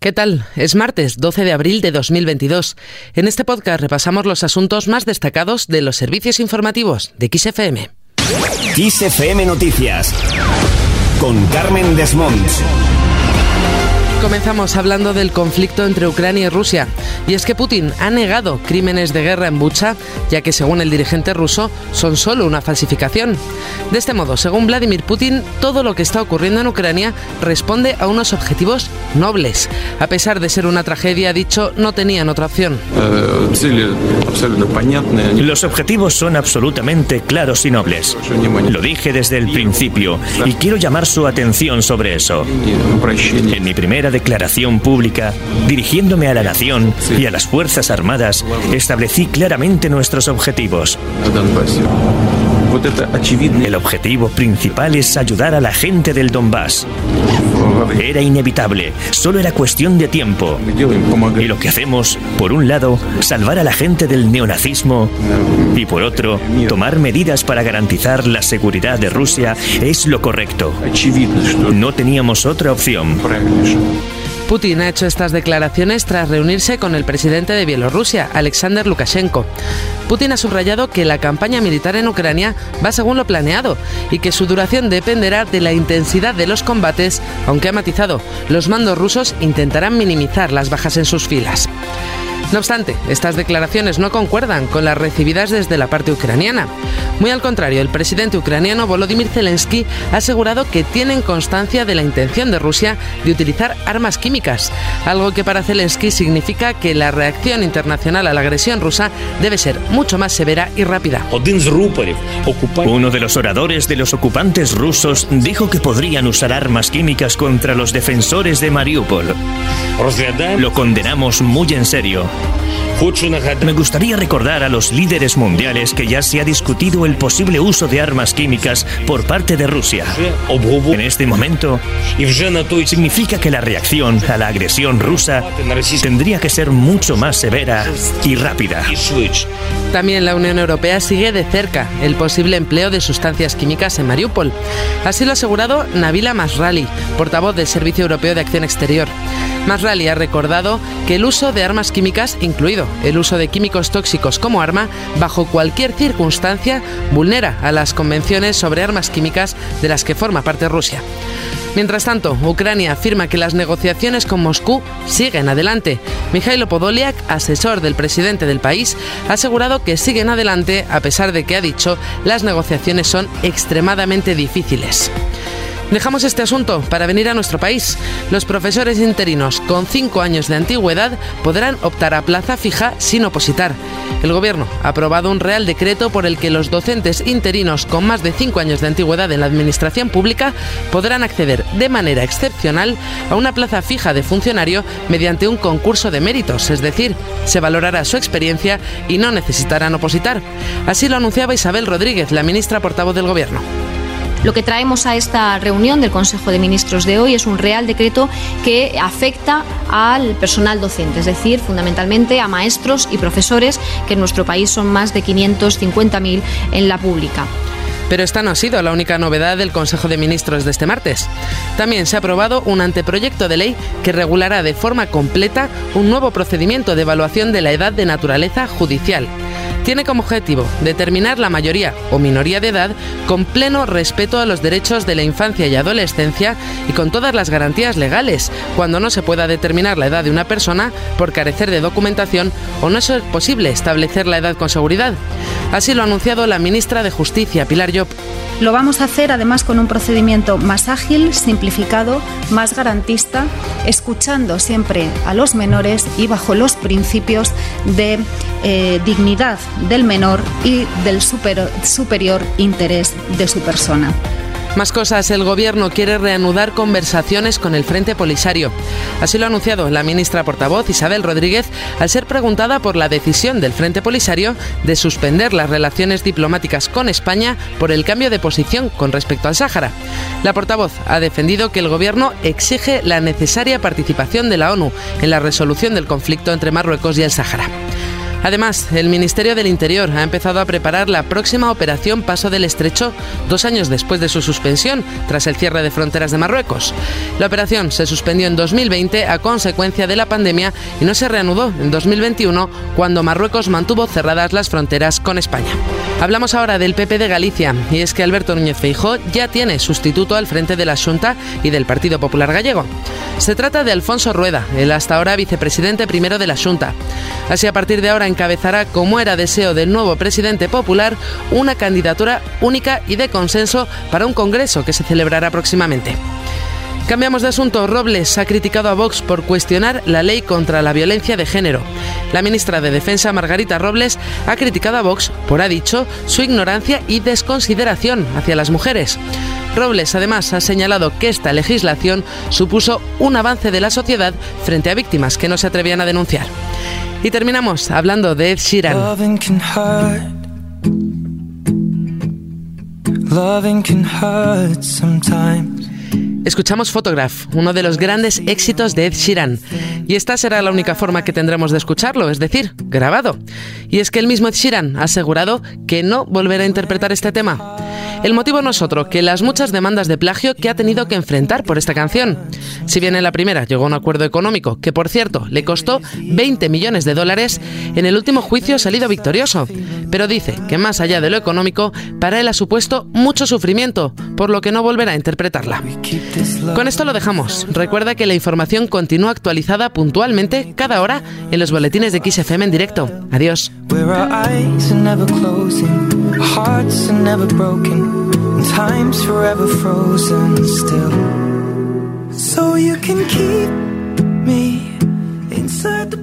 ¿Qué tal? Es martes 12 de abril de 2022. En este podcast repasamos los asuntos más destacados de los servicios informativos de XFM. XFM Noticias con Carmen Desmonts. Comenzamos hablando del conflicto entre Ucrania y Rusia. Y es que Putin ha negado crímenes de guerra en Bucha, ya que según el dirigente ruso son solo una falsificación. De este modo, según Vladimir Putin, todo lo que está ocurriendo en Ucrania responde a unos objetivos nobles. A pesar de ser una tragedia, ha dicho, no tenían otra opción. Los objetivos son absolutamente claros y nobles. Lo dije desde el principio y quiero llamar su atención sobre eso. En mi primera declaración pública, dirigiéndome a la nación y a las Fuerzas Armadas, establecí claramente nuestros objetivos. El objetivo principal es ayudar a la gente del Donbass. Era inevitable, solo era cuestión de tiempo. Y lo que hacemos, por un lado, salvar a la gente del neonazismo y por otro, tomar medidas para garantizar la seguridad de Rusia es lo correcto. No teníamos otra opción. Putin ha hecho estas declaraciones tras reunirse con el presidente de Bielorrusia, Alexander Lukashenko. Putin ha subrayado que la campaña militar en Ucrania va según lo planeado y que su duración dependerá de la intensidad de los combates, aunque ha matizado, los mandos rusos intentarán minimizar las bajas en sus filas. No obstante, estas declaraciones no concuerdan con las recibidas desde la parte ucraniana. Muy al contrario, el presidente ucraniano Volodymyr Zelensky ha asegurado que tienen constancia de la intención de Rusia de utilizar armas químicas, algo que para Zelensky significa que la reacción internacional a la agresión rusa debe ser mucho más severa y rápida. Uno de los oradores de los ocupantes rusos dijo que podrían usar armas químicas contra los defensores de Mariupol. Lo condenamos muy en serio. Me gustaría recordar a los líderes mundiales que ya se ha discutido el posible uso de armas químicas por parte de Rusia. En este momento, significa que la reacción a la agresión rusa tendría que ser mucho más severa y rápida. También la Unión Europea sigue de cerca el posible empleo de sustancias químicas en Mariupol. Así lo ha asegurado Nabila Masrali, portavoz del Servicio Europeo de Acción Exterior. Masrali ha recordado que el uso de armas químicas, incluido el uso de químicos tóxicos como arma, bajo cualquier circunstancia, vulnera a las convenciones sobre armas químicas de las que forma parte Rusia. Mientras tanto, Ucrania afirma que las negociaciones con Moscú siguen adelante. Mikhailo Podolyak, asesor del presidente del país, ha asegurado que siguen adelante a pesar de que ha dicho las negociaciones son extremadamente difíciles. Dejamos este asunto para venir a nuestro país. Los profesores interinos con cinco años de antigüedad podrán optar a plaza fija sin opositar. El Gobierno ha aprobado un real decreto por el que los docentes interinos con más de cinco años de antigüedad en la Administración Pública podrán acceder de manera excepcional a una plaza fija de funcionario mediante un concurso de méritos, es decir, se valorará su experiencia y no necesitarán opositar. Así lo anunciaba Isabel Rodríguez, la ministra portavoz del Gobierno. Lo que traemos a esta reunión del Consejo de Ministros de hoy es un real decreto que afecta al personal docente, es decir, fundamentalmente a maestros y profesores, que en nuestro país son más de 550.000 en la pública. Pero esta no ha sido la única novedad del Consejo de Ministros de este martes. También se ha aprobado un anteproyecto de ley que regulará de forma completa un nuevo procedimiento de evaluación de la edad de naturaleza judicial tiene como objetivo determinar la mayoría o minoría de edad con pleno respeto a los derechos de la infancia y adolescencia y con todas las garantías legales, cuando no se pueda determinar la edad de una persona por carecer de documentación o no es posible establecer la edad con seguridad. Así lo ha anunciado la ministra de Justicia, Pilar Llop. Lo vamos a hacer además con un procedimiento más ágil, simplificado, más garantista, escuchando siempre a los menores y bajo los principios de eh, dignidad del menor y del superior interés de su persona. Más cosas, el Gobierno quiere reanudar conversaciones con el Frente Polisario. Así lo ha anunciado la ministra portavoz Isabel Rodríguez al ser preguntada por la decisión del Frente Polisario de suspender las relaciones diplomáticas con España por el cambio de posición con respecto al Sáhara. La portavoz ha defendido que el Gobierno exige la necesaria participación de la ONU en la resolución del conflicto entre Marruecos y el Sáhara. Además, el Ministerio del Interior ha empezado a preparar la próxima operación Paso del Estrecho dos años después de su suspensión, tras el cierre de fronteras de Marruecos. La operación se suspendió en 2020 a consecuencia de la pandemia y no se reanudó en 2021 cuando Marruecos mantuvo cerradas las fronteras con España. Hablamos ahora del PP de Galicia y es que Alberto Núñez Feijó ya tiene sustituto al frente de la Junta y del Partido Popular Gallego. Se trata de Alfonso Rueda, el hasta ahora vicepresidente primero de la Junta. Así a partir de ahora encabezará, como era deseo del nuevo presidente popular, una candidatura única y de consenso para un congreso que se celebrará próximamente. Cambiamos de asunto. Robles ha criticado a Vox por cuestionar la ley contra la violencia de género. La ministra de Defensa, Margarita Robles, ha criticado a Vox por, ha dicho, su ignorancia y desconsideración hacia las mujeres. Robles además ha señalado que esta legislación supuso un avance de la sociedad frente a víctimas que no se atrevían a denunciar. Y terminamos hablando de Ed. Escuchamos Photograph, uno de los grandes éxitos de Ed Sheeran. Y esta será la única forma que tendremos de escucharlo, es decir, grabado. Y es que el mismo Ed Sheeran ha asegurado que no volverá a interpretar este tema. El motivo no es otro que las muchas demandas de plagio que ha tenido que enfrentar por esta canción. Si bien en la primera llegó a un acuerdo económico, que por cierto le costó 20 millones de dólares, en el último juicio ha salido victorioso. Pero dice que más allá de lo económico, para él ha supuesto mucho sufrimiento, por lo que no volverá a interpretarla. Con esto lo dejamos. Recuerda que la información continúa actualizada puntualmente cada hora en los boletines de XFM en directo. Adiós. Time's forever frozen still. So you can keep me inside the